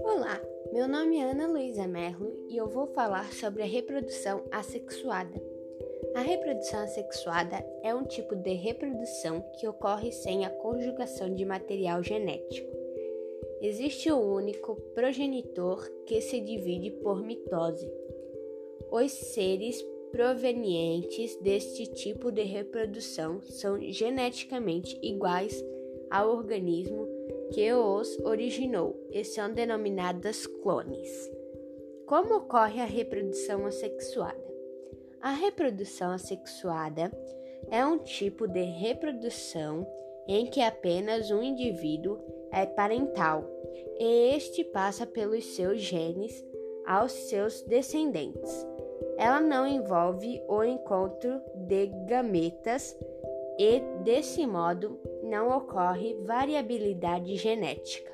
Olá, meu nome é Ana Luísa Merlo e eu vou falar sobre a reprodução assexuada. A reprodução assexuada é um tipo de reprodução que ocorre sem a conjugação de material genético. Existe um único progenitor que se divide por mitose. Os seres provenientes deste tipo de reprodução são geneticamente iguais ao organismo que os originou e são denominadas clones. Como ocorre a reprodução assexuada? A reprodução assexuada é um tipo de reprodução em que apenas um indivíduo é parental e este passa pelos seus genes aos seus descendentes. Ela não envolve o encontro de gametas e, desse modo, não ocorre variabilidade genética.